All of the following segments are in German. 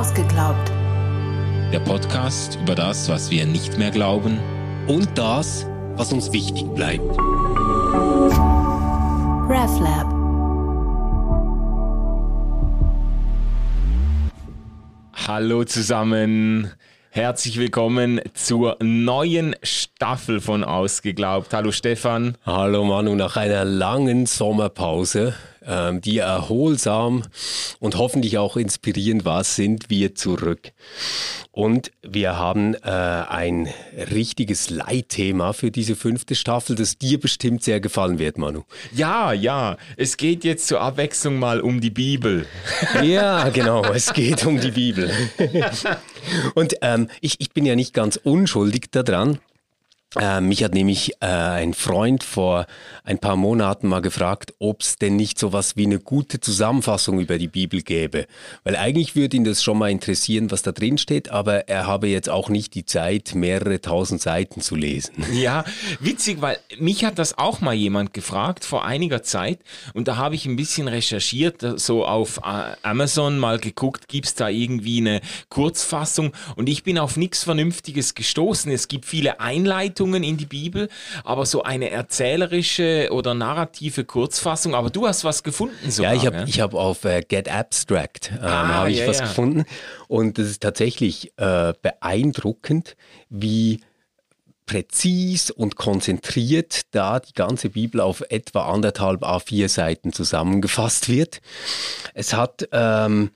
Ausgeglaubt. Der Podcast über das, was wir nicht mehr glauben und das, was uns wichtig bleibt. RefLab. Hallo zusammen. Herzlich willkommen zur neuen Staffel von Ausgeglaubt. Hallo Stefan. Hallo Manu, nach einer langen Sommerpause, ähm, die erholsam und hoffentlich auch inspirierend war, sind wir zurück. Und wir haben äh, ein richtiges Leitthema für diese fünfte Staffel, das dir bestimmt sehr gefallen wird, Manu. Ja, ja, es geht jetzt zur Abwechslung mal um die Bibel. Ja, genau, es geht um die Bibel. Und ähm, ich, ich bin ja nicht ganz unschuldig daran. Äh, mich hat nämlich äh, ein Freund vor ein paar Monaten mal gefragt, ob es denn nicht so was wie eine gute Zusammenfassung über die Bibel gäbe. Weil eigentlich würde ihn das schon mal interessieren, was da drin steht, aber er habe jetzt auch nicht die Zeit, mehrere tausend Seiten zu lesen. Ja, witzig, weil mich hat das auch mal jemand gefragt vor einiger Zeit und da habe ich ein bisschen recherchiert, so auf äh, Amazon mal geguckt, gibt es da irgendwie eine Kurzfassung und ich bin auf nichts Vernünftiges gestoßen. Es gibt viele Einleitungen Einleitungen in die Bibel, aber so eine erzählerische oder narrative Kurzfassung. Aber du hast was gefunden sogar. Ja, ich habe ja? Ich hab auf äh, Get Abstract ähm, ah, habe ich ja, was ja. gefunden und das ist tatsächlich äh, beeindruckend, wie präzis und konzentriert da die ganze Bibel auf etwa anderthalb A4 Seiten zusammengefasst wird. Es hat ähm,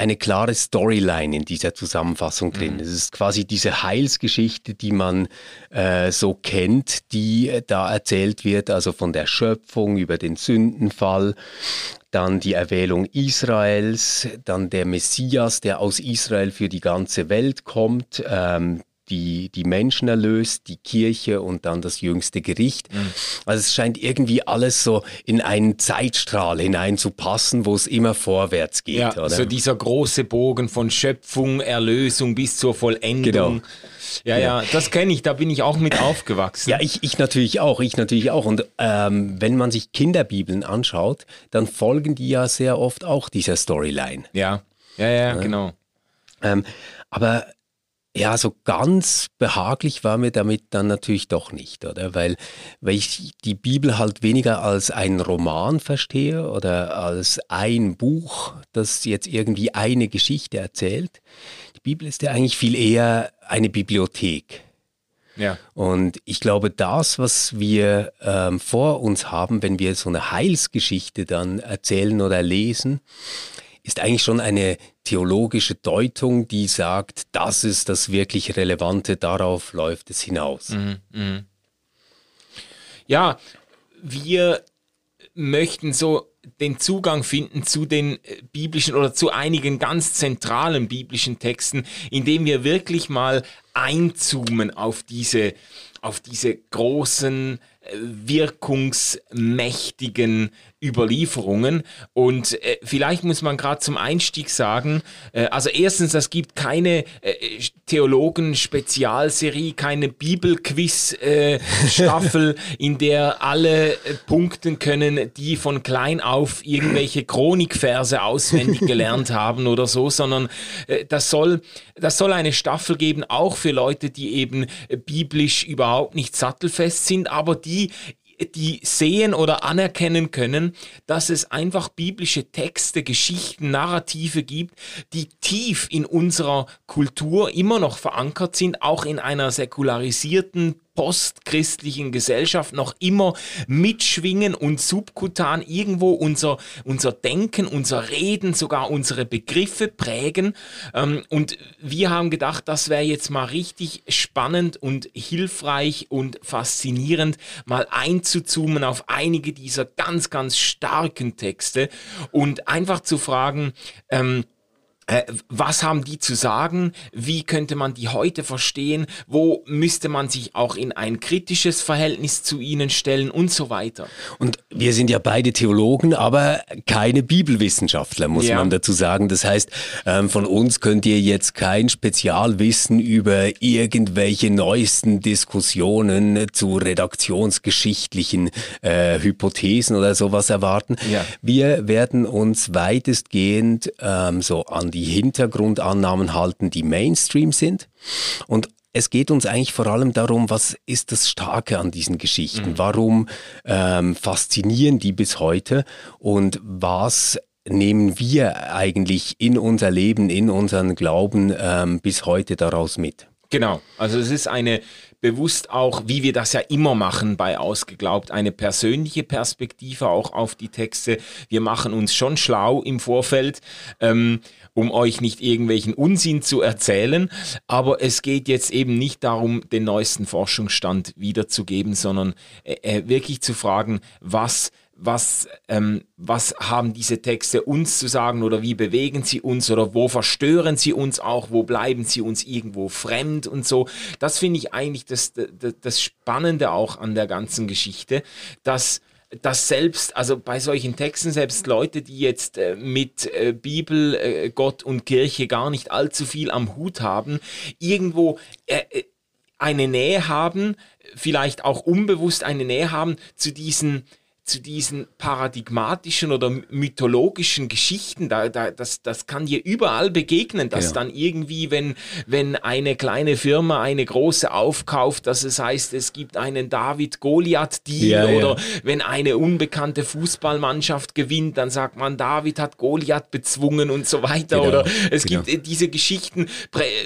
eine klare Storyline in dieser Zusammenfassung drin. Mhm. Es ist quasi diese Heilsgeschichte, die man äh, so kennt, die äh, da erzählt wird, also von der Schöpfung über den Sündenfall, dann die Erwählung Israels, dann der Messias, der aus Israel für die ganze Welt kommt, ähm, die, die Menschen erlöst, die Kirche und dann das jüngste Gericht. Mhm. Also es scheint irgendwie alles so in einen Zeitstrahl hineinzupassen, wo es immer vorwärts geht. Ja, oder? so dieser große Bogen von Schöpfung, Erlösung bis zur Vollendung. Genau. Ja, ja, das kenne ich, da bin ich auch mit aufgewachsen. Ja, ich, ich natürlich auch, ich natürlich auch. Und ähm, wenn man sich Kinderbibeln anschaut, dann folgen die ja sehr oft auch dieser Storyline. Ja, ja, ja, ja. genau. Ähm, aber ja, so ganz behaglich war mir damit dann natürlich doch nicht, oder? Weil, weil ich die Bibel halt weniger als einen Roman verstehe oder als ein Buch, das jetzt irgendwie eine Geschichte erzählt. Die Bibel ist ja eigentlich viel eher eine Bibliothek. Ja. Und ich glaube, das, was wir ähm, vor uns haben, wenn wir so eine Heilsgeschichte dann erzählen oder lesen, ist eigentlich schon eine theologische Deutung, die sagt, das ist das wirklich Relevante, darauf läuft es hinaus. Mhm, mh. Ja, wir möchten so den Zugang finden zu den äh, biblischen oder zu einigen ganz zentralen biblischen Texten, indem wir wirklich mal einzoomen auf diese, auf diese großen, äh, wirkungsmächtigen Überlieferungen. Und äh, vielleicht muss man gerade zum Einstieg sagen, äh, also erstens, es gibt keine äh, Theologen-Spezialserie, keine Bibelquiz-Staffel, in der alle äh, punkten können, die von klein auf irgendwelche Chronikverse auswendig gelernt haben oder so, sondern äh, das, soll, das soll eine Staffel geben, auch für Leute, die eben biblisch überhaupt nicht sattelfest sind, aber die die sehen oder anerkennen können, dass es einfach biblische Texte, Geschichten, Narrative gibt, die tief in unserer Kultur immer noch verankert sind, auch in einer säkularisierten, postchristlichen Gesellschaft noch immer mitschwingen und subkutan irgendwo unser, unser Denken, unser Reden, sogar unsere Begriffe prägen. Ähm, und wir haben gedacht, das wäre jetzt mal richtig spannend und hilfreich und faszinierend, mal einzuzoomen auf einige dieser ganz, ganz starken Texte und einfach zu fragen, ähm, äh, was haben die zu sagen? Wie könnte man die heute verstehen? Wo müsste man sich auch in ein kritisches Verhältnis zu ihnen stellen und so weiter? Und wir sind ja beide Theologen, aber keine Bibelwissenschaftler, muss ja. man dazu sagen. Das heißt, ähm, von uns könnt ihr jetzt kein Spezialwissen über irgendwelche neuesten Diskussionen zu redaktionsgeschichtlichen äh, Hypothesen oder sowas erwarten. Ja. Wir werden uns weitestgehend ähm, so an die die Hintergrundannahmen halten, die Mainstream sind. Und es geht uns eigentlich vor allem darum, was ist das Starke an diesen Geschichten? Mhm. Warum ähm, faszinieren die bis heute? Und was nehmen wir eigentlich in unser Leben, in unseren Glauben ähm, bis heute daraus mit? Genau, also es ist eine bewusst auch, wie wir das ja immer machen bei Ausgeglaubt, eine persönliche Perspektive auch auf die Texte. Wir machen uns schon schlau im Vorfeld. Ähm, um euch nicht irgendwelchen Unsinn zu erzählen. Aber es geht jetzt eben nicht darum, den neuesten Forschungsstand wiederzugeben, sondern äh, äh wirklich zu fragen, was was, ähm, was haben diese Texte uns zu sagen oder wie bewegen sie uns oder wo verstören sie uns auch, wo bleiben sie uns irgendwo fremd und so. Das finde ich eigentlich das, das, das Spannende auch an der ganzen Geschichte, dass dass selbst, also bei solchen Texten, selbst Leute, die jetzt äh, mit äh, Bibel, äh, Gott und Kirche gar nicht allzu viel am Hut haben, irgendwo eine Nähe haben, vielleicht auch unbewusst eine Nähe haben zu diesen zu diesen paradigmatischen oder mythologischen Geschichten, da, da, das, das kann dir überall begegnen, dass genau. dann irgendwie, wenn, wenn eine kleine Firma eine große aufkauft, dass es heißt, es gibt einen David-Goliath-Deal ja, oder ja. wenn eine unbekannte Fußballmannschaft gewinnt, dann sagt man, David hat Goliath bezwungen und so weiter. Genau. Oder es genau. gibt äh, diese Geschichten,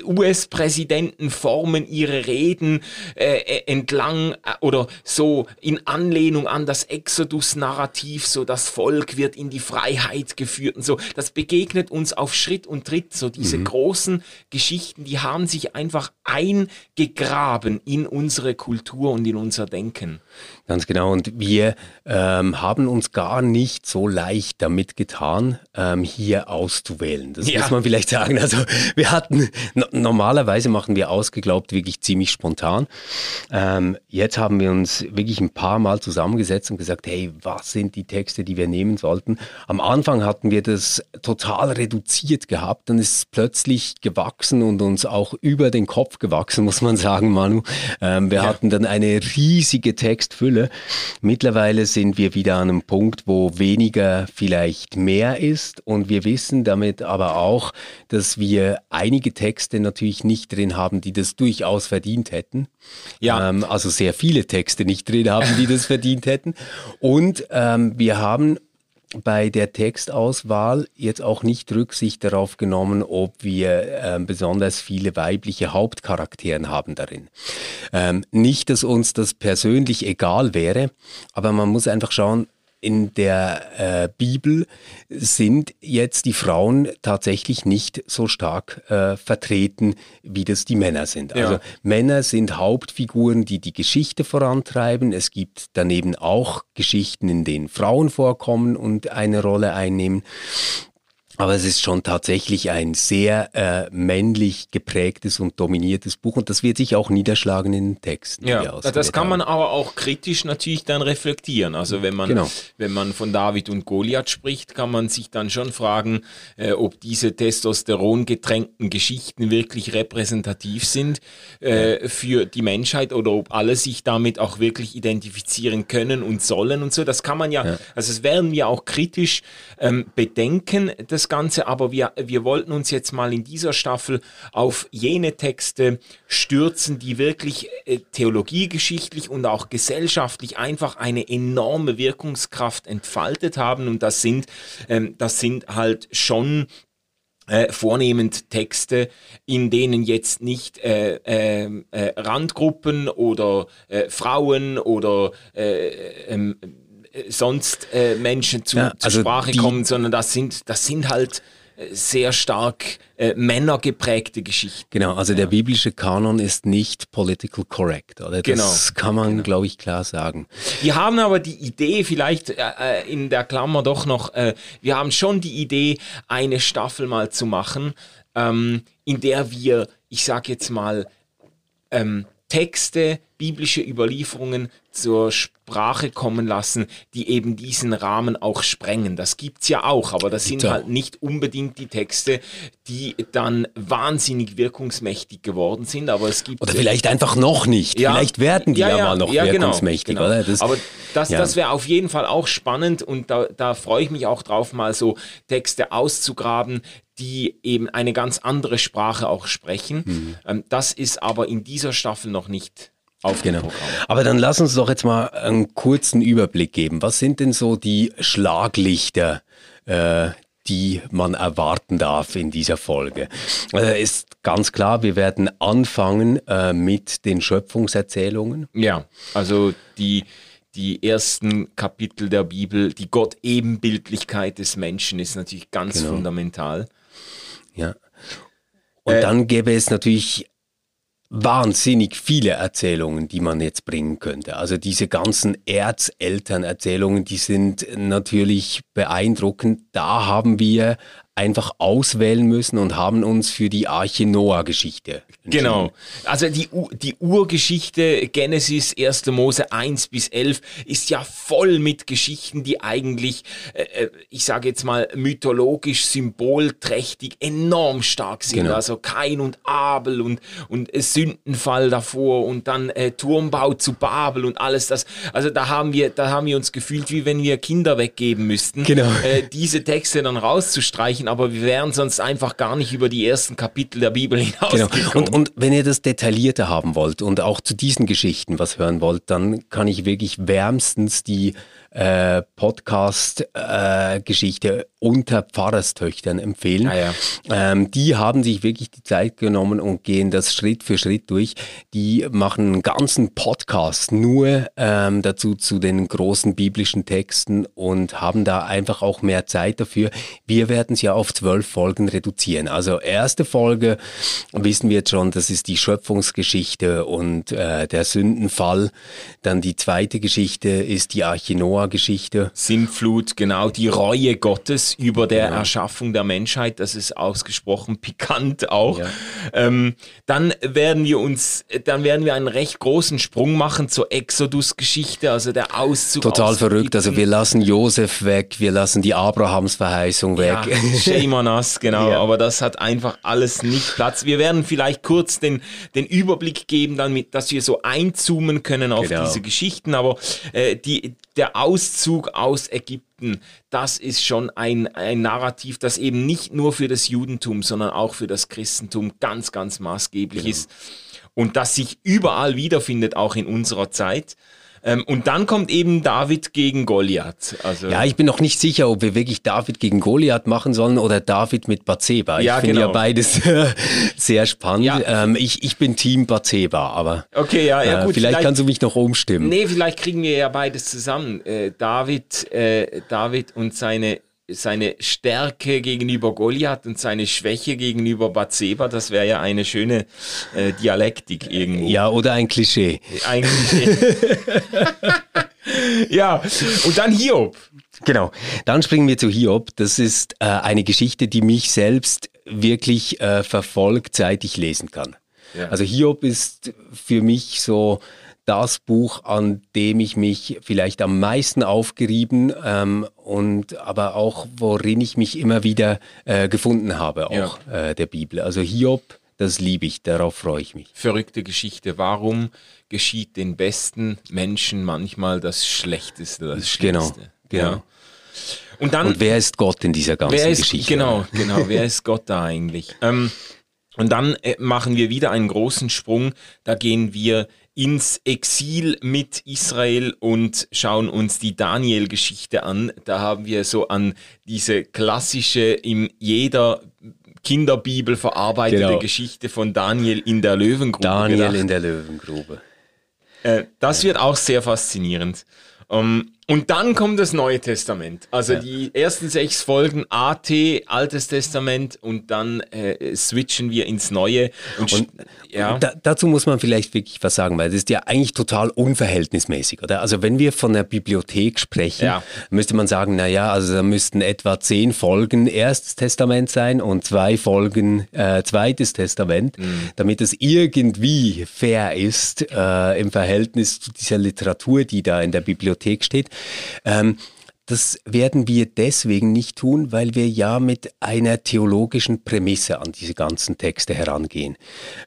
US-Präsidenten formen ihre Reden äh, äh, entlang äh, oder so in Anlehnung an das Exodus Exodus-Narrativ, so das Volk wird in die Freiheit geführt und so. Das begegnet uns auf Schritt und Tritt. So diese mhm. großen Geschichten, die haben sich einfach eingegraben in unsere Kultur und in unser Denken. Ganz genau. Und wir ähm, haben uns gar nicht so leicht damit getan, ähm, hier auszuwählen. Das ja. muss man vielleicht sagen. Also wir hatten, normalerweise machen wir ausgeglaubt wirklich ziemlich spontan. Ähm, jetzt haben wir uns wirklich ein paar Mal zusammengesetzt und gesagt, hey, was sind die Texte, die wir nehmen sollten? Am Anfang hatten wir das total reduziert gehabt. Dann ist es plötzlich gewachsen und uns auch über den Kopf gewachsen, muss man sagen, Manu. Ähm, wir ja. hatten dann eine riesige Textfülle Fülle. Mittlerweile sind wir wieder an einem Punkt, wo weniger vielleicht mehr ist und wir wissen damit aber auch, dass wir einige Texte natürlich nicht drin haben, die das durchaus verdient hätten. Ja. Ähm, also sehr viele Texte nicht drin haben, die das verdient hätten. Und ähm, wir haben bei der Textauswahl jetzt auch nicht Rücksicht darauf genommen, ob wir äh, besonders viele weibliche Hauptcharakteren haben darin. Ähm, nicht, dass uns das persönlich egal wäre, aber man muss einfach schauen, in der äh, Bibel sind jetzt die Frauen tatsächlich nicht so stark äh, vertreten, wie das die Männer sind. Ja. Also Männer sind Hauptfiguren, die die Geschichte vorantreiben. Es gibt daneben auch Geschichten, in denen Frauen vorkommen und eine Rolle einnehmen. Aber es ist schon tatsächlich ein sehr äh, männlich geprägtes und dominiertes Buch und das wird sich auch niederschlagen in den Texten. Ja, das kann man aber auch kritisch natürlich dann reflektieren. Also wenn man, genau. wenn man von David und Goliath spricht, kann man sich dann schon fragen, äh, ob diese Testosteron getränkten Geschichten wirklich repräsentativ sind äh, für die Menschheit oder ob alle sich damit auch wirklich identifizieren können und sollen und so. Das kann man ja, ja. also es werden wir auch kritisch ähm, bedenken, dass das Ganze, aber wir, wir wollten uns jetzt mal in dieser Staffel auf jene Texte stürzen, die wirklich äh, theologiegeschichtlich und auch gesellschaftlich einfach eine enorme Wirkungskraft entfaltet haben. Und das sind, ähm, das sind halt schon äh, vornehmend Texte, in denen jetzt nicht äh, äh, äh Randgruppen oder äh, Frauen oder äh, ähm, sonst äh, Menschen zu, ja, also Sprache kommen, sondern das sind, das sind halt äh, sehr stark äh, männergeprägte Geschichten. Genau, also ja. der biblische Kanon ist nicht political correct, oder? Das genau. kann man, genau. glaube ich, klar sagen. Wir haben aber die Idee, vielleicht äh, äh, in der Klammer doch noch, äh, wir haben schon die Idee, eine Staffel mal zu machen, ähm, in der wir, ich sage jetzt mal, ähm, Texte biblische Überlieferungen zur Sprache kommen lassen, die eben diesen Rahmen auch sprengen. Das gibt's ja auch, aber das sind halt nicht unbedingt die Texte, die dann wahnsinnig wirkungsmächtig geworden sind. Aber es gibt oder vielleicht einfach noch nicht. Ja, vielleicht werden die ja, ja mal noch genau, wirkungsmächtig. Genau, genau. Das, aber das, das wäre auf jeden Fall auch spannend und da, da freue ich mich auch drauf, mal so Texte auszugraben, die eben eine ganz andere Sprache auch sprechen. Mhm. Ähm, das ist aber in dieser Staffel noch nicht auf genau. Programm. Aber dann lass uns doch jetzt mal einen kurzen Überblick geben. Was sind denn so die Schlaglichter, äh, die man erwarten darf in dieser Folge? Also ist ganz klar, wir werden anfangen äh, mit den Schöpfungserzählungen. Ja, also die die ersten Kapitel der Bibel, die Gott-Ebenbildlichkeit des Menschen ist natürlich ganz genau. fundamental. Ja. Und äh, dann gäbe es natürlich wahnsinnig viele Erzählungen, die man jetzt bringen könnte. Also diese ganzen Erzelternerzählungen, die sind natürlich beeindruckend. Da haben wir einfach auswählen müssen und haben uns für die Arche Noah-Geschichte Genau. Also die, die Urgeschichte Genesis 1. Mose 1 bis 11 ist ja voll mit Geschichten, die eigentlich, äh, äh ich sage jetzt mal, mythologisch, symbolträchtig enorm stark sind. Genau. Also Kain und Abel und, und Sündenfall davor und dann äh, Turmbau zu Babel und alles das. Also da haben wir, da haben wir uns gefühlt, wie wenn wir Kinder weggeben müssten, genau. äh, diese Texte dann rauszustreichen sprechen, aber wir wären sonst einfach gar nicht über die ersten Kapitel der Bibel hinausgekommen. Genau. Und, und wenn ihr das detaillierter haben wollt und auch zu diesen Geschichten was hören wollt, dann kann ich wirklich wärmstens die äh, Podcast-Geschichte äh, unter Pfarrerstöchtern empfehlen. Ah, ja. ähm, die haben sich wirklich die Zeit genommen und gehen das Schritt für Schritt durch. Die machen einen ganzen Podcast nur ähm, dazu zu den großen biblischen Texten und haben da einfach auch mehr Zeit dafür. Wir werden es ja auf zwölf Folgen reduzieren. Also erste Folge wissen wir jetzt schon, das ist die Schöpfungsgeschichte und äh, der Sündenfall. Dann die zweite Geschichte ist die Arche Noah-Geschichte. Sintflut, genau, die Reue Gottes über der genau. Erschaffung der Menschheit. Das ist ausgesprochen pikant auch. Ja. Ähm, dann werden wir uns, dann werden wir einen recht großen Sprung machen zur Exodus-Geschichte, also der Auszug. Total aus verrückt. Also wir lassen Josef weg, wir lassen die Abrahamsverheißung weg. Ja, shame on us, genau. Ja. Aber das hat einfach alles nicht Platz. Wir werden vielleicht kurz den, den Überblick geben, damit, dass wir so einzoomen können auf genau. diese Geschichten. Aber äh, die, der Auszug aus Ägypten, das ist schon ein, ein Narrativ, das eben nicht nur für das Judentum, sondern auch für das Christentum ganz, ganz maßgeblich genau. ist und das sich überall wiederfindet, auch in unserer Zeit. Ähm, und dann kommt eben David gegen Goliath. Also ja, ich bin noch nicht sicher, ob wir wirklich David gegen Goliath machen sollen oder David mit Bathseba. Ich ja, finde genau. ja beides sehr spannend. Ja. Ähm, ich, ich bin Team Bathseba, aber okay, ja, ja, äh, gut, vielleicht, vielleicht, kannst du mich noch umstimmen. Nee, vielleicht kriegen wir ja beides zusammen. Äh, David, äh, David und seine seine Stärke gegenüber Goliath und seine Schwäche gegenüber Bathseba, das wäre ja eine schöne äh, Dialektik irgendwo. Ja, oder ein Klischee. Ein Klischee. ja, und dann Hiob. Genau, dann springen wir zu Hiob. Das ist äh, eine Geschichte, die mich selbst wirklich äh, verfolgt, seit ich lesen kann. Ja. Also Hiob ist für mich so das Buch, an dem ich mich vielleicht am meisten aufgerieben ähm, und aber auch worin ich mich immer wieder äh, gefunden habe, auch ja. äh, der Bibel. Also Hiob, das liebe ich, darauf freue ich mich. Verrückte Geschichte. Warum geschieht den besten Menschen manchmal das Schlechteste, das genau, Schlimmste? Genau, genau. Ja. Und dann. Und wer ist Gott in dieser ganzen wer ist, Geschichte? Genau, genau. wer ist Gott da eigentlich? Ähm, und dann äh, machen wir wieder einen großen Sprung. Da gehen wir ins Exil mit Israel und schauen uns die Daniel-Geschichte an. Da haben wir so an diese klassische in jeder Kinderbibel verarbeitete genau. Geschichte von Daniel in der Löwengrube. Daniel gedacht. in der Löwengrube. Äh, das wird auch sehr faszinierend. Um, ähm, und dann kommt das Neue Testament. Also ja. die ersten sechs Folgen AT, Altes Testament und dann äh, switchen wir ins Neue. Und, und ja. Da, dazu muss man vielleicht wirklich was sagen, weil das ist ja eigentlich total unverhältnismäßig, oder? Also wenn wir von der Bibliothek sprechen, ja. müsste man sagen, naja, also da müssten etwa zehn Folgen Erstes Testament sein und zwei Folgen äh, Zweites Testament, mhm. damit es irgendwie fair ist äh, im Verhältnis zu dieser Literatur, die da in der Bibliothek steht. Ähm, das werden wir deswegen nicht tun, weil wir ja mit einer theologischen Prämisse an diese ganzen Texte herangehen.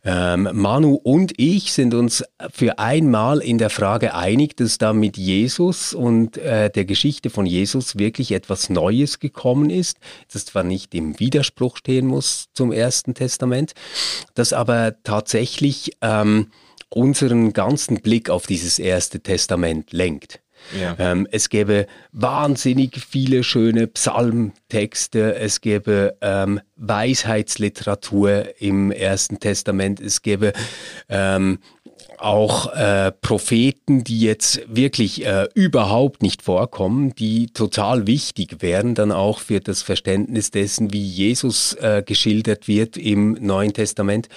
Ähm, Manu und ich sind uns für einmal in der Frage einig, dass da mit Jesus und äh, der Geschichte von Jesus wirklich etwas Neues gekommen ist, das zwar nicht im Widerspruch stehen muss zum Ersten Testament, das aber tatsächlich ähm, unseren ganzen Blick auf dieses Erste Testament lenkt. Ähm, es gäbe wahnsinnig viele schöne Psalmtexte, es gäbe ähm, Weisheitsliteratur im Ersten Testament, es gäbe ähm, auch äh, Propheten, die jetzt wirklich äh, überhaupt nicht vorkommen, die total wichtig wären dann auch für das Verständnis dessen, wie Jesus äh, geschildert wird im Neuen Testament.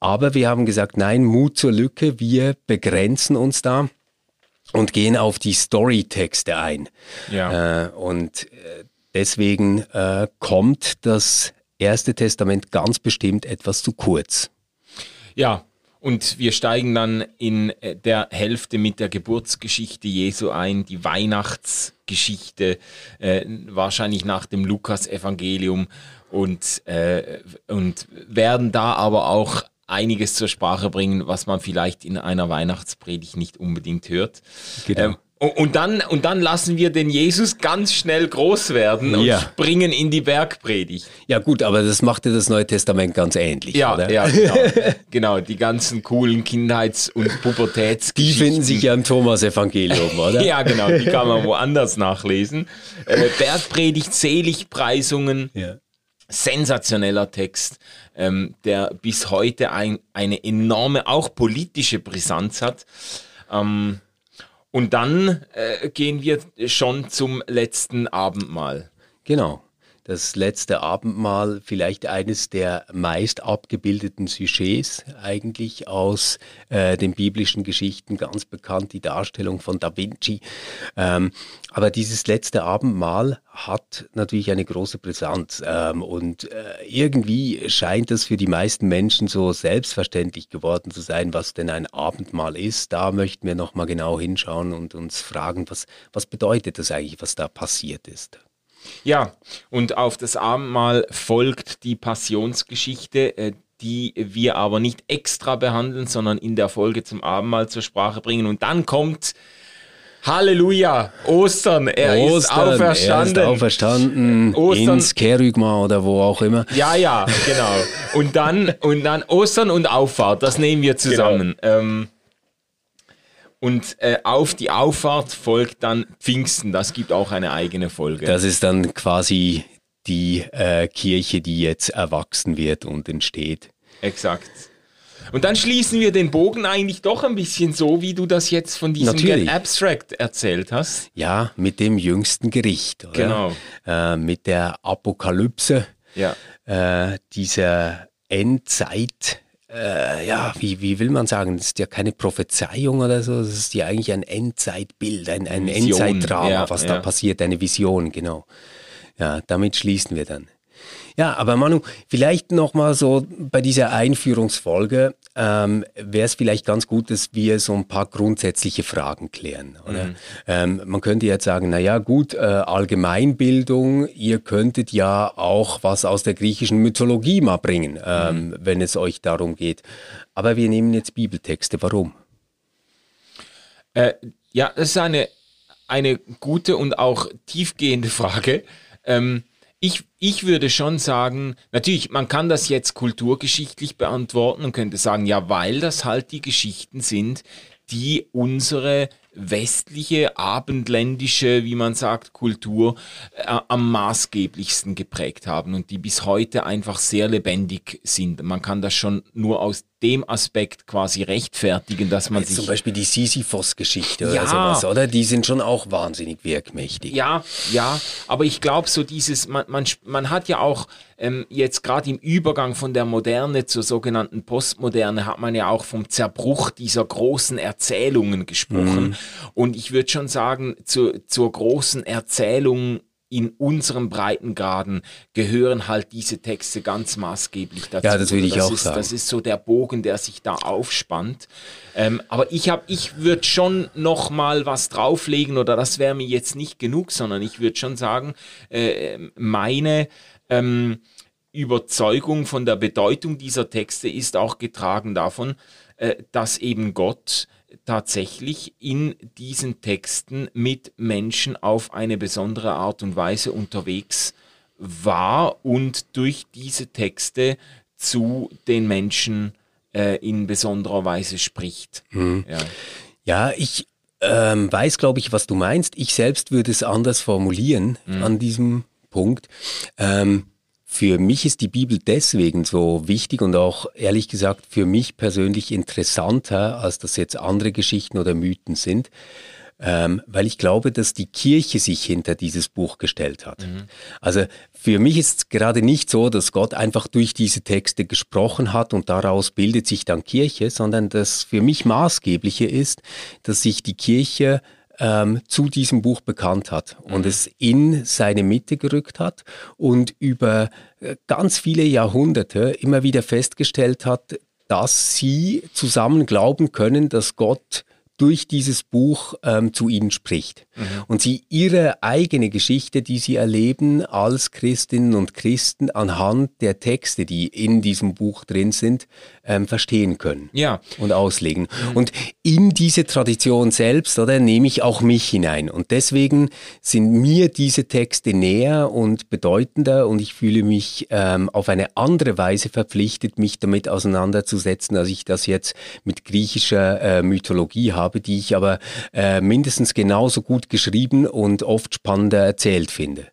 Aber wir haben gesagt, nein, Mut zur Lücke, wir begrenzen uns da und gehen auf die Storytexte ein. Ja. Äh, und äh, deswegen äh, kommt das Erste Testament ganz bestimmt etwas zu kurz. Ja, und wir steigen dann in äh, der Hälfte mit der Geburtsgeschichte Jesu ein, die Weihnachtsgeschichte, äh, wahrscheinlich nach dem Lukas-Evangelium und, äh, und werden da aber auch einiges zur Sprache bringen, was man vielleicht in einer Weihnachtspredigt nicht unbedingt hört. Genau. Ähm, und dann, und dann lassen wir den Jesus ganz schnell groß werden und ja. springen in die Bergpredigt. Ja gut, aber das macht ja das Neue Testament ganz ähnlich, ja, oder? Ja, genau. genau. Die ganzen coolen Kindheits- und Pubertätsgeschichten. Die finden sich ja im Thomas-Evangelium, oder? ja, genau. Die kann man woanders nachlesen. Äh, Bergpredigt, Seligpreisungen. Ja sensationeller Text, ähm, der bis heute ein, eine enorme, auch politische Brisanz hat. Ähm, und dann äh, gehen wir schon zum letzten Abendmahl. Genau. Das letzte Abendmahl, vielleicht eines der meist abgebildeten Sujets eigentlich aus äh, den biblischen Geschichten, ganz bekannt die Darstellung von Da Vinci. Ähm, aber dieses letzte Abendmahl hat natürlich eine große Brisanz ähm, und äh, irgendwie scheint es für die meisten Menschen so selbstverständlich geworden zu sein, was denn ein Abendmahl ist. Da möchten wir nochmal genau hinschauen und uns fragen, was, was bedeutet das eigentlich, was da passiert ist. Ja, und auf das Abendmahl folgt die Passionsgeschichte, äh, die wir aber nicht extra behandeln, sondern in der Folge zum Abendmahl zur Sprache bringen. Und dann kommt Halleluja, Ostern, er Ostern, ist auferstanden. Er ist auferstanden Ostern. ins Kerygma oder wo auch immer. Ja, ja, genau. Und dann, und dann Ostern und Auffahrt, das nehmen wir zusammen. Genau. Ähm, und äh, auf die Auffahrt folgt dann Pfingsten. Das gibt auch eine eigene Folge. Das ist dann quasi die äh, Kirche, die jetzt erwachsen wird und entsteht. Exakt. Und dann schließen wir den Bogen eigentlich doch ein bisschen so, wie du das jetzt von diesem Get Abstract erzählt hast. Ja, mit dem jüngsten Gericht. Oder? Genau. Äh, mit der Apokalypse. Ja. Äh, dieser Endzeit äh, ja, wie, wie will man sagen, das ist ja keine Prophezeiung oder so, das ist ja eigentlich ein Endzeitbild, ein, ein Endzeitdrama, ja, was ja. da passiert, eine Vision, genau. Ja, damit schließen wir dann. Ja, aber Manu, vielleicht nochmal so bei dieser Einführungsfolge ähm, wäre es vielleicht ganz gut, dass wir so ein paar grundsätzliche Fragen klären. Mhm. Ähm, man könnte jetzt sagen, naja gut, äh, Allgemeinbildung, ihr könntet ja auch was aus der griechischen Mythologie mal bringen, ähm, mhm. wenn es euch darum geht. Aber wir nehmen jetzt Bibeltexte. Warum? Äh, ja, das ist eine, eine gute und auch tiefgehende Frage. Ähm, ich, ich würde schon sagen, natürlich, man kann das jetzt kulturgeschichtlich beantworten und könnte sagen, ja, weil das halt die Geschichten sind, die unsere westliche, abendländische, wie man sagt, Kultur äh, am maßgeblichsten geprägt haben und die bis heute einfach sehr lebendig sind. Man kann das schon nur aus dem Aspekt quasi rechtfertigen, dass man Jetzt sich... Zum Beispiel die Sisyphos-Geschichte ja, oder sowas, oder? Die sind schon auch wahnsinnig wirkmächtig. Ja, ja, aber ich glaube so dieses, man, man, man hat ja auch ähm, jetzt gerade im Übergang von der Moderne zur sogenannten Postmoderne hat man ja auch vom Zerbruch dieser großen Erzählungen gesprochen. Mhm. Und ich würde schon sagen, zu, zur großen Erzählung in unserem Breitengraden gehören halt diese Texte ganz maßgeblich dazu. Ja, das würde ich das auch ist, sagen. Das ist so der Bogen, der sich da aufspannt. Ähm, aber ich habe, ich würde schon noch mal was drauflegen oder das wäre mir jetzt nicht genug, sondern ich würde schon sagen, äh, meine ähm, Überzeugung von der Bedeutung dieser Texte ist auch getragen davon, äh, dass eben Gott tatsächlich in diesen Texten mit Menschen auf eine besondere Art und Weise unterwegs war und durch diese Texte zu den Menschen äh, in besonderer Weise spricht. Mhm. Ja. ja, ich ähm, weiß, glaube ich, was du meinst. Ich selbst würde es anders formulieren mhm. an diesem Punkt. Ähm, für mich ist die Bibel deswegen so wichtig und auch ehrlich gesagt für mich persönlich interessanter, als das jetzt andere Geschichten oder Mythen sind, ähm, weil ich glaube, dass die Kirche sich hinter dieses Buch gestellt hat. Mhm. Also für mich ist es gerade nicht so, dass Gott einfach durch diese Texte gesprochen hat und daraus bildet sich dann Kirche, sondern das für mich maßgebliche ist, dass sich die Kirche ähm, zu diesem Buch bekannt hat und mhm. es in seine Mitte gerückt hat und über äh, ganz viele Jahrhunderte immer wieder festgestellt hat, dass sie zusammen glauben können, dass Gott durch dieses Buch ähm, zu ihnen spricht. Mhm. Und sie ihre eigene Geschichte, die sie erleben als Christinnen und Christen anhand der Texte, die in diesem Buch drin sind, ähm, verstehen können ja. und auslegen. Mhm. Und in diese Tradition selbst, oder, nehme ich auch mich hinein. Und deswegen sind mir diese Texte näher und bedeutender und ich fühle mich ähm, auf eine andere Weise verpflichtet, mich damit auseinanderzusetzen, als ich das jetzt mit griechischer äh, Mythologie habe habe, die ich aber äh, mindestens genauso gut geschrieben und oft spannender erzählt finde.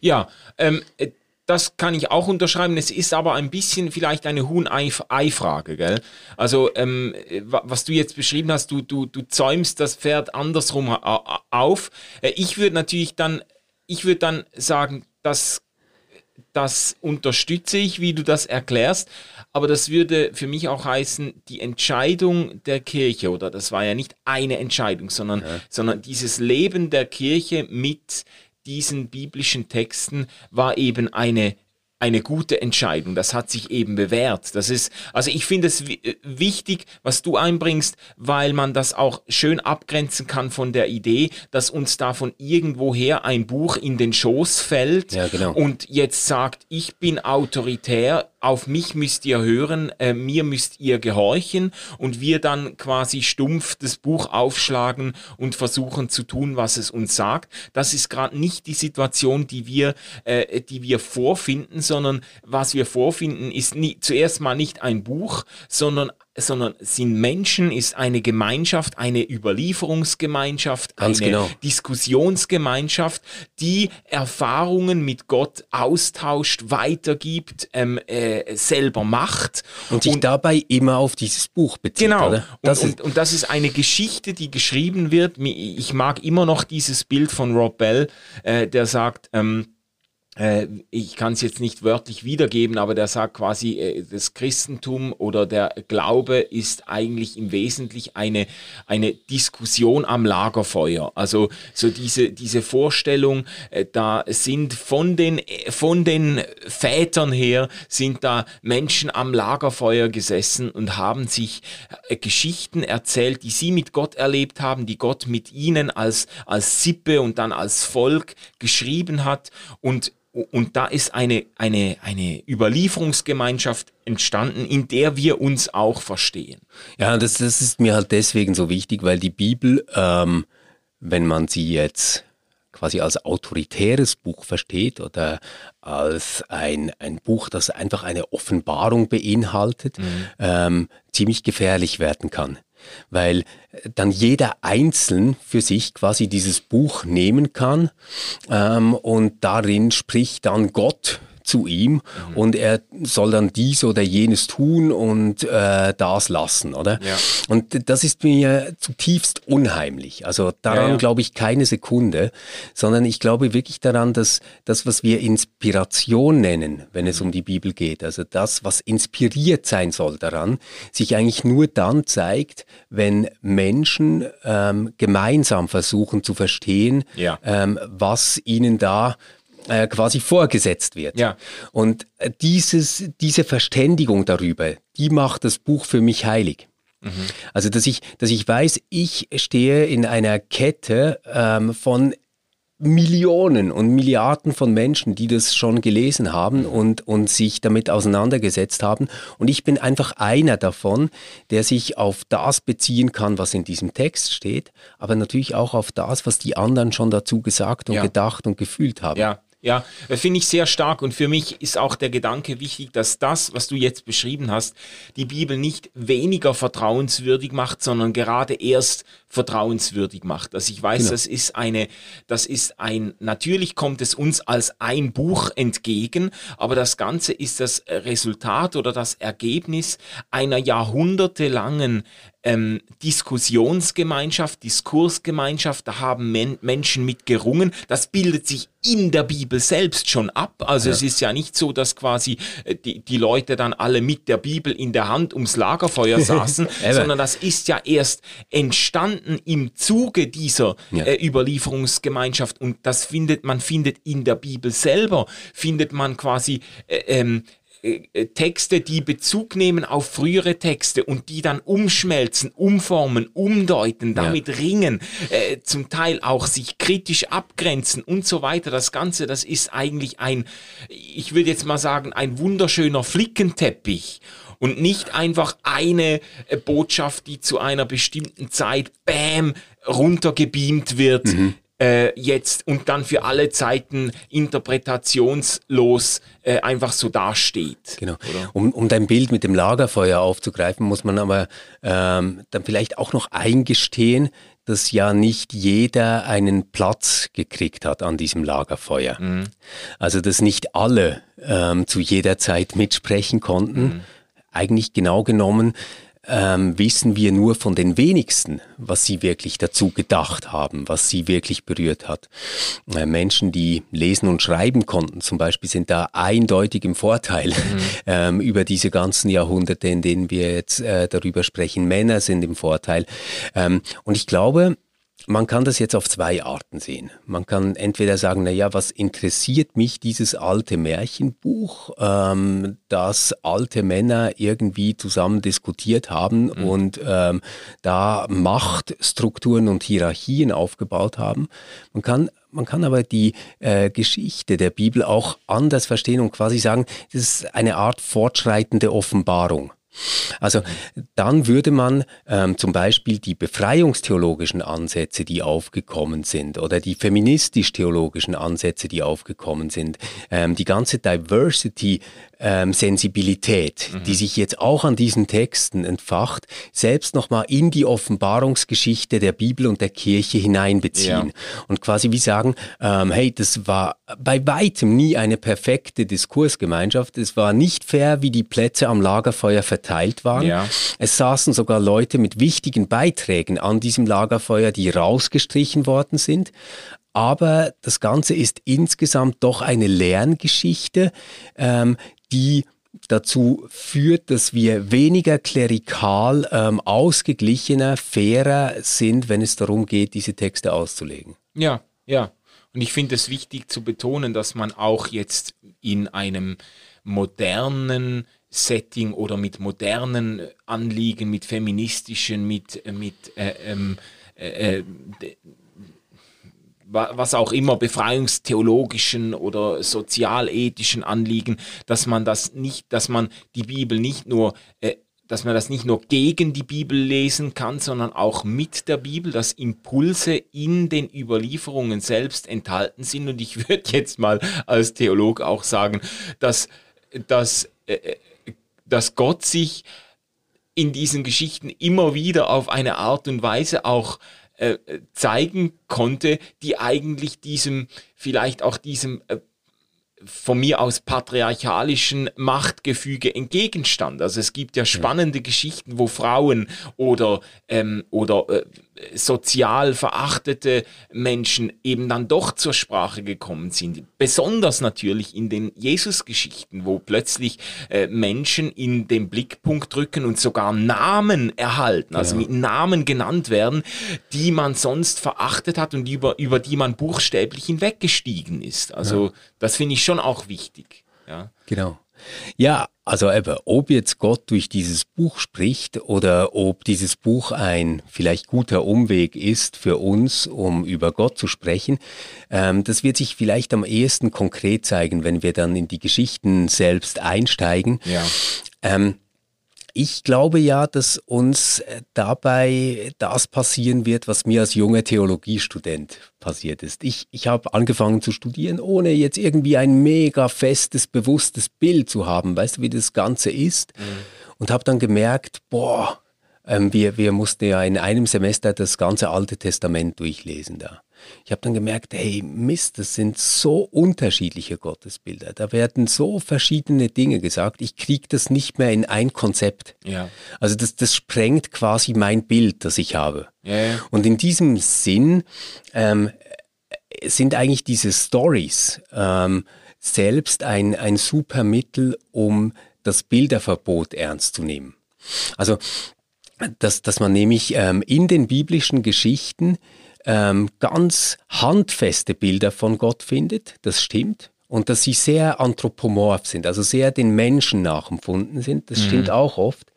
Ja, ähm, äh, das kann ich auch unterschreiben. Es ist aber ein bisschen vielleicht eine Huhn-Ei-Frage, gell? Also, ähm, was du jetzt beschrieben hast, du, du, du zäumst das Pferd andersrum auf. Äh, ich würde natürlich dann, ich würde dann sagen, das das unterstütze ich, wie du das erklärst, aber das würde für mich auch heißen, die Entscheidung der Kirche, oder das war ja nicht eine Entscheidung, sondern, ja. sondern dieses Leben der Kirche mit diesen biblischen Texten war eben eine eine gute Entscheidung. Das hat sich eben bewährt. Das ist, also ich finde es wichtig, was du einbringst, weil man das auch schön abgrenzen kann von der Idee, dass uns da von irgendwoher ein Buch in den Schoß fällt ja, genau. und jetzt sagt, ich bin autoritär, auf mich müsst ihr hören, äh, mir müsst ihr gehorchen und wir dann quasi stumpf das Buch aufschlagen und versuchen zu tun, was es uns sagt. Das ist gerade nicht die Situation, die wir, äh, die wir vorfinden, sondern was wir vorfinden, ist nie, zuerst mal nicht ein Buch, sondern sondern sind Menschen, ist eine Gemeinschaft, eine Überlieferungsgemeinschaft, Ganz eine genau. Diskussionsgemeinschaft, die Erfahrungen mit Gott austauscht, weitergibt, ähm, äh, selber macht. Und sich und, dabei immer auf dieses Buch bezieht. Genau. Das und, und, und, das ist eine Geschichte, die geschrieben wird. Ich mag immer noch dieses Bild von Rob Bell, äh, der sagt, ähm, äh, ich kann es jetzt nicht wörtlich wiedergeben, aber der sagt quasi, äh, das Christentum oder der Glaube ist eigentlich im Wesentlichen eine, eine Diskussion am Lagerfeuer. Also so diese, diese Vorstellung, äh, da sind von den, von den Vätern her, sind da Menschen am Lagerfeuer gesessen und haben sich Geschichten erzählt, die sie mit Gott erlebt haben, die Gott mit ihnen als, als Sippe und dann als Volk geschrieben hat und und da ist eine, eine, eine Überlieferungsgemeinschaft entstanden, in der wir uns auch verstehen. Ja, das, das ist mir halt deswegen so wichtig, weil die Bibel, ähm, wenn man sie jetzt quasi als autoritäres Buch versteht oder als ein, ein Buch, das einfach eine Offenbarung beinhaltet, mhm. ähm, ziemlich gefährlich werden kann. Weil dann jeder einzeln für sich quasi dieses Buch nehmen kann ähm, und darin spricht dann Gott zu ihm mhm. und er soll dann dies oder jenes tun und äh, das lassen, oder? Ja. Und das ist mir zutiefst unheimlich. Also daran ja, ja. glaube ich keine Sekunde, sondern ich glaube wirklich daran, dass das, was wir Inspiration nennen, wenn es mhm. um die Bibel geht, also das, was inspiriert sein soll daran, sich eigentlich nur dann zeigt, wenn Menschen ähm, gemeinsam versuchen zu verstehen, ähm, was ihnen da äh, quasi vorgesetzt wird. Ja. Und äh, dieses, diese Verständigung darüber, die macht das Buch für mich heilig. Mhm. Also, dass ich, dass ich weiß, ich stehe in einer Kette ähm, von Millionen und Milliarden von Menschen, die das schon gelesen haben mhm. und, und sich damit auseinandergesetzt haben. Und ich bin einfach einer davon, der sich auf das beziehen kann, was in diesem Text steht, aber natürlich auch auf das, was die anderen schon dazu gesagt und ja. gedacht und gefühlt haben. Ja. Ja, finde ich sehr stark und für mich ist auch der Gedanke wichtig, dass das, was du jetzt beschrieben hast, die Bibel nicht weniger vertrauenswürdig macht, sondern gerade erst vertrauenswürdig macht. Also ich weiß, genau. das ist eine, das ist ein, natürlich kommt es uns als ein Buch entgegen, aber das Ganze ist das Resultat oder das Ergebnis einer jahrhundertelangen ähm, Diskussionsgemeinschaft, Diskursgemeinschaft, da haben Men Menschen mit gerungen. Das bildet sich in der Bibel selbst schon ab. Also ja. es ist ja nicht so, dass quasi äh, die, die Leute dann alle mit der Bibel in der Hand ums Lagerfeuer saßen, sondern das ist ja erst entstanden im Zuge dieser ja. äh, Überlieferungsgemeinschaft und das findet man findet in der Bibel selber findet man quasi äh, ähm, äh, äh, Texte, die Bezug nehmen auf frühere Texte und die dann umschmelzen, umformen, umdeuten, damit ja. ringen, äh, zum Teil auch sich kritisch abgrenzen und so weiter. Das Ganze, das ist eigentlich ein, ich würde jetzt mal sagen, ein wunderschöner Flickenteppich und nicht einfach eine äh, Botschaft, die zu einer bestimmten Zeit, bam, runtergebeamt wird. Mhm äh, jetzt und dann für alle Zeiten interpretationslos äh, einfach so dasteht. Genau. Um, um dein Bild mit dem Lagerfeuer aufzugreifen, muss man aber ähm, dann vielleicht auch noch eingestehen, dass ja nicht jeder einen Platz gekriegt hat an diesem Lagerfeuer. Mhm. Also dass nicht alle ähm, zu jeder Zeit mitsprechen konnten. Mhm. Eigentlich genau genommen ähm, wissen wir nur von den wenigsten, was sie wirklich dazu gedacht haben, was sie wirklich berührt hat. Äh, Menschen, die lesen und schreiben konnten, zum Beispiel, sind da eindeutig im Vorteil mhm. ähm, über diese ganzen Jahrhunderte, in denen wir jetzt äh, darüber sprechen. Männer sind im Vorteil. Ähm, und ich glaube, man kann das jetzt auf zwei Arten sehen. Man kann entweder sagen, na ja, was interessiert mich dieses alte Märchenbuch, ähm, das alte Männer irgendwie zusammen diskutiert haben mhm. und ähm, da Machtstrukturen und Hierarchien aufgebaut haben. Man kann man kann aber die äh, Geschichte der Bibel auch anders verstehen und quasi sagen, das ist eine Art fortschreitende Offenbarung. Also dann würde man ähm, zum Beispiel die befreiungstheologischen Ansätze, die aufgekommen sind, oder die feministisch-theologischen Ansätze, die aufgekommen sind, ähm, die ganze Diversity ähm, Sensibilität, mhm. die sich jetzt auch an diesen Texten entfacht, selbst nochmal in die Offenbarungsgeschichte der Bibel und der Kirche hineinbeziehen ja. und quasi wie sagen, ähm, hey, das war bei weitem nie eine perfekte Diskursgemeinschaft, es war nicht fair, wie die Plätze am Lagerfeuer verteilt waren. Ja. Es saßen sogar Leute mit wichtigen Beiträgen an diesem Lagerfeuer, die rausgestrichen worden sind aber das Ganze ist insgesamt doch eine Lerngeschichte, ähm, die dazu führt, dass wir weniger klerikal, ähm, ausgeglichener, fairer sind, wenn es darum geht, diese Texte auszulegen. Ja, ja. Und ich finde es wichtig zu betonen, dass man auch jetzt in einem modernen Setting oder mit modernen Anliegen, mit feministischen, mit, mit äh, ähm, äh, äh, was auch immer, befreiungstheologischen oder sozialethischen Anliegen, dass man das nicht, dass man die Bibel nicht nur äh, dass man das nicht nur gegen die Bibel lesen kann, sondern auch mit der Bibel, dass Impulse in den Überlieferungen selbst enthalten sind. Und ich würde jetzt mal als Theolog auch sagen, dass, dass, äh, dass Gott sich in diesen Geschichten immer wieder auf eine Art und Weise auch äh, zeigen konnte, die eigentlich diesem, vielleicht auch diesem äh, von mir aus patriarchalischen Machtgefüge entgegenstand. Also es gibt ja spannende ja. Geschichten, wo Frauen oder, ähm, oder äh, sozial verachtete Menschen eben dann doch zur Sprache gekommen sind. Besonders natürlich in den Jesus-Geschichten, wo plötzlich äh, Menschen in den Blickpunkt drücken und sogar Namen erhalten, also ja. mit Namen genannt werden, die man sonst verachtet hat und über, über die man buchstäblich hinweggestiegen ist. Also ja. das finde ich schon auch wichtig. Ja. Genau. Ja, also eben, ob jetzt Gott durch dieses Buch spricht oder ob dieses Buch ein vielleicht guter Umweg ist für uns, um über Gott zu sprechen, ähm, das wird sich vielleicht am ehesten konkret zeigen, wenn wir dann in die Geschichten selbst einsteigen. Ja. Ähm, ich glaube ja, dass uns äh, dabei das passieren wird, was mir als junger Theologiestudent passiert ist. Ich, ich habe angefangen zu studieren, ohne jetzt irgendwie ein mega festes, bewusstes Bild zu haben, weißt du, wie das Ganze ist. Mhm. Und habe dann gemerkt, boah, ähm, wir, wir mussten ja in einem Semester das ganze Alte Testament durchlesen da. Ich habe dann gemerkt, hey Mist, das sind so unterschiedliche Gottesbilder. Da werden so verschiedene Dinge gesagt. Ich kriege das nicht mehr in ein Konzept. Ja. Also das, das sprengt quasi mein Bild, das ich habe. Ja, ja. Und in diesem Sinn ähm, sind eigentlich diese Stories ähm, selbst ein, ein super Mittel, um das Bilderverbot ernst zu nehmen. Also dass, dass man nämlich ähm, in den biblischen Geschichten ähm, ganz handfeste Bilder von Gott findet, das stimmt. Und dass sie sehr anthropomorph sind, also sehr den Menschen nachempfunden sind, das mhm. stimmt auch oft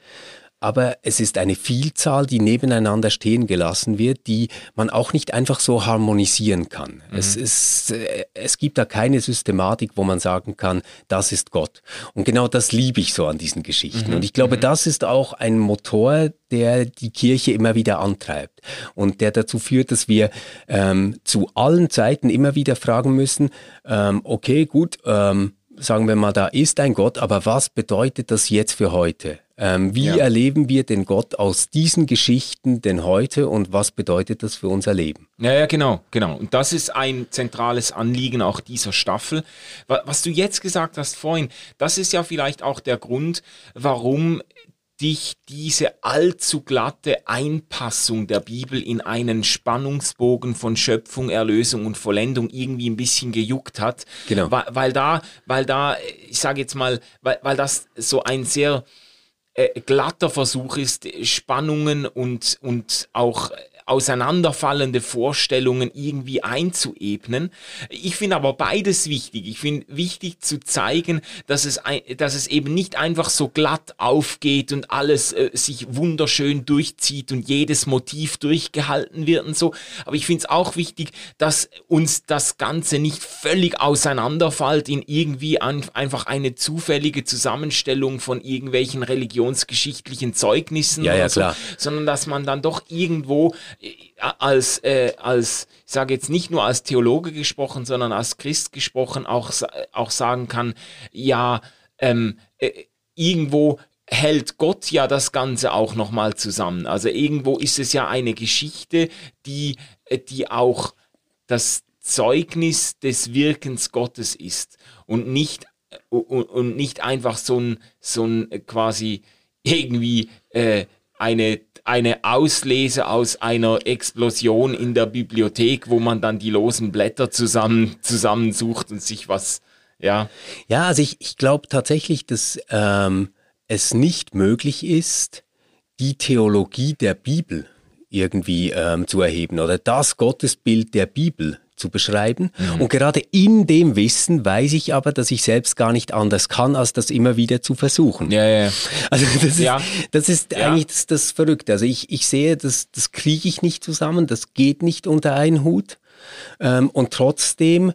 aber es ist eine Vielzahl, die nebeneinander stehen gelassen wird, die man auch nicht einfach so harmonisieren kann. Mhm. Es, ist, äh, es gibt da keine Systematik, wo man sagen kann, das ist Gott. Und genau das liebe ich so an diesen Geschichten. Mhm. Und ich glaube, mhm. das ist auch ein Motor, der die Kirche immer wieder antreibt und der dazu führt, dass wir ähm, zu allen Zeiten immer wieder fragen müssen, ähm, okay, gut, ähm, sagen wir mal, da ist ein Gott, aber was bedeutet das jetzt für heute? Ähm, wie ja. erleben wir den Gott aus diesen Geschichten denn heute und was bedeutet das für unser Leben? Ja, ja, genau, genau. Und das ist ein zentrales Anliegen auch dieser Staffel. Was du jetzt gesagt hast vorhin, das ist ja vielleicht auch der Grund, warum dich diese allzu glatte Einpassung der Bibel in einen Spannungsbogen von Schöpfung, Erlösung und Vollendung irgendwie ein bisschen gejuckt hat. Genau. Weil, weil da, weil da, ich sage jetzt mal, weil, weil das so ein sehr äh, glatter Versuch ist, Spannungen und, und auch auseinanderfallende Vorstellungen irgendwie einzuebnen. Ich finde aber beides wichtig. Ich finde wichtig zu zeigen, dass es, dass es eben nicht einfach so glatt aufgeht und alles äh, sich wunderschön durchzieht und jedes Motiv durchgehalten wird und so. Aber ich finde es auch wichtig, dass uns das Ganze nicht völlig auseinanderfällt in irgendwie an, einfach eine zufällige Zusammenstellung von irgendwelchen religionsgeschichtlichen Zeugnissen ja, ja, so, sondern dass man dann doch irgendwo als, äh, als ich sage jetzt nicht nur als Theologe gesprochen, sondern als Christ gesprochen, auch, auch sagen kann, ja, ähm, äh, irgendwo hält Gott ja das Ganze auch nochmal zusammen. Also irgendwo ist es ja eine Geschichte, die, äh, die auch das Zeugnis des Wirkens Gottes ist und nicht, äh, und, nicht einfach so ein, so ein äh, quasi irgendwie äh, eine eine Auslese aus einer Explosion in der Bibliothek, wo man dann die losen Blätter zusammen, zusammensucht und sich was, ja. Ja, also ich, ich glaube tatsächlich, dass ähm, es nicht möglich ist, die Theologie der Bibel irgendwie ähm, zu erheben oder das Gottesbild der Bibel zu beschreiben. Mhm. Und gerade in dem Wissen weiß ich aber, dass ich selbst gar nicht anders kann, als das immer wieder zu versuchen. Ja, ja. Also das ist, ja. das ist ja. eigentlich das, das Verrückte. Also ich, ich sehe, das, das kriege ich nicht zusammen, das geht nicht unter einen Hut. Ähm, und trotzdem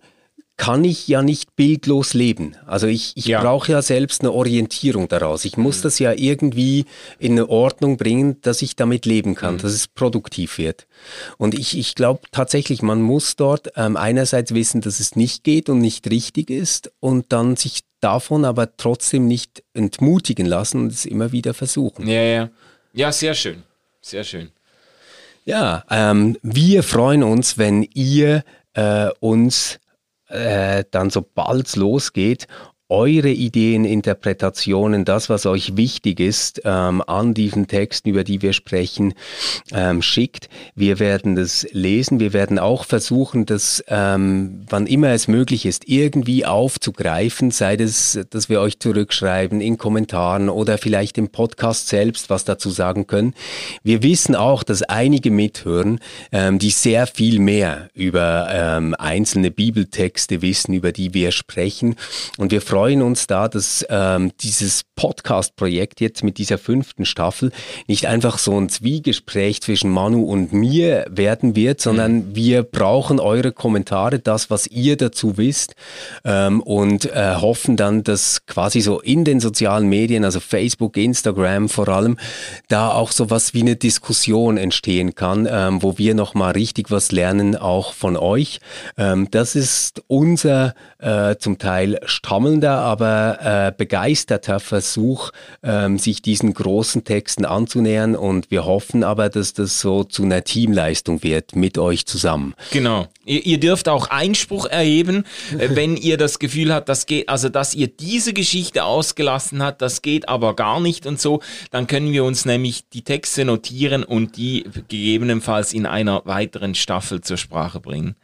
kann ich ja nicht bildlos leben. Also ich, ich ja. brauche ja selbst eine Orientierung daraus. Ich muss mhm. das ja irgendwie in eine Ordnung bringen, dass ich damit leben kann, mhm. dass es produktiv wird. Und ich, ich glaube tatsächlich, man muss dort ähm, einerseits wissen, dass es nicht geht und nicht richtig ist und dann sich davon aber trotzdem nicht entmutigen lassen und es immer wieder versuchen. Ja, ja. Ja, sehr schön. Sehr schön. Ja, ähm, wir freuen uns, wenn ihr äh, uns äh, dann sobald es losgeht eure Ideen, Interpretationen, das, was euch wichtig ist ähm, an diesen Texten, über die wir sprechen, ähm, schickt. Wir werden das lesen. Wir werden auch versuchen, das, ähm, wann immer es möglich ist, irgendwie aufzugreifen, sei das, dass wir euch zurückschreiben in Kommentaren oder vielleicht im Podcast selbst was dazu sagen können. Wir wissen auch, dass einige mithören, ähm, die sehr viel mehr über ähm, einzelne Bibeltexte wissen, über die wir sprechen. Und wir freuen freuen uns da, dass ähm, dieses Podcast-Projekt jetzt mit dieser fünften Staffel nicht einfach so ein Zwiegespräch zwischen Manu und mir werden wird, sondern mhm. wir brauchen eure Kommentare, das, was ihr dazu wisst ähm, und äh, hoffen dann, dass quasi so in den sozialen Medien, also Facebook, Instagram vor allem, da auch so was wie eine Diskussion entstehen kann, ähm, wo wir nochmal richtig was lernen, auch von euch. Ähm, das ist unser äh, zum Teil stammelnder spannender, aber äh, begeisterter Versuch, ähm, sich diesen großen Texten anzunähern. Und wir hoffen aber, dass das so zu einer Teamleistung wird mit euch zusammen. Genau. Ihr, ihr dürft auch Einspruch erheben, äh, wenn ihr das Gefühl habt, das geht, also dass ihr diese Geschichte ausgelassen habt, das geht aber gar nicht und so, dann können wir uns nämlich die Texte notieren und die gegebenenfalls in einer weiteren Staffel zur Sprache bringen.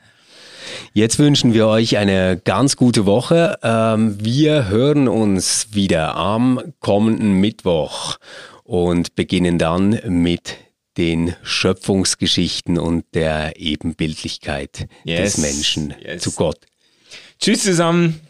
Jetzt wünschen wir euch eine ganz gute Woche. Ähm, wir hören uns wieder am kommenden Mittwoch und beginnen dann mit den Schöpfungsgeschichten und der Ebenbildlichkeit yes. des Menschen yes. zu Gott. Tschüss zusammen.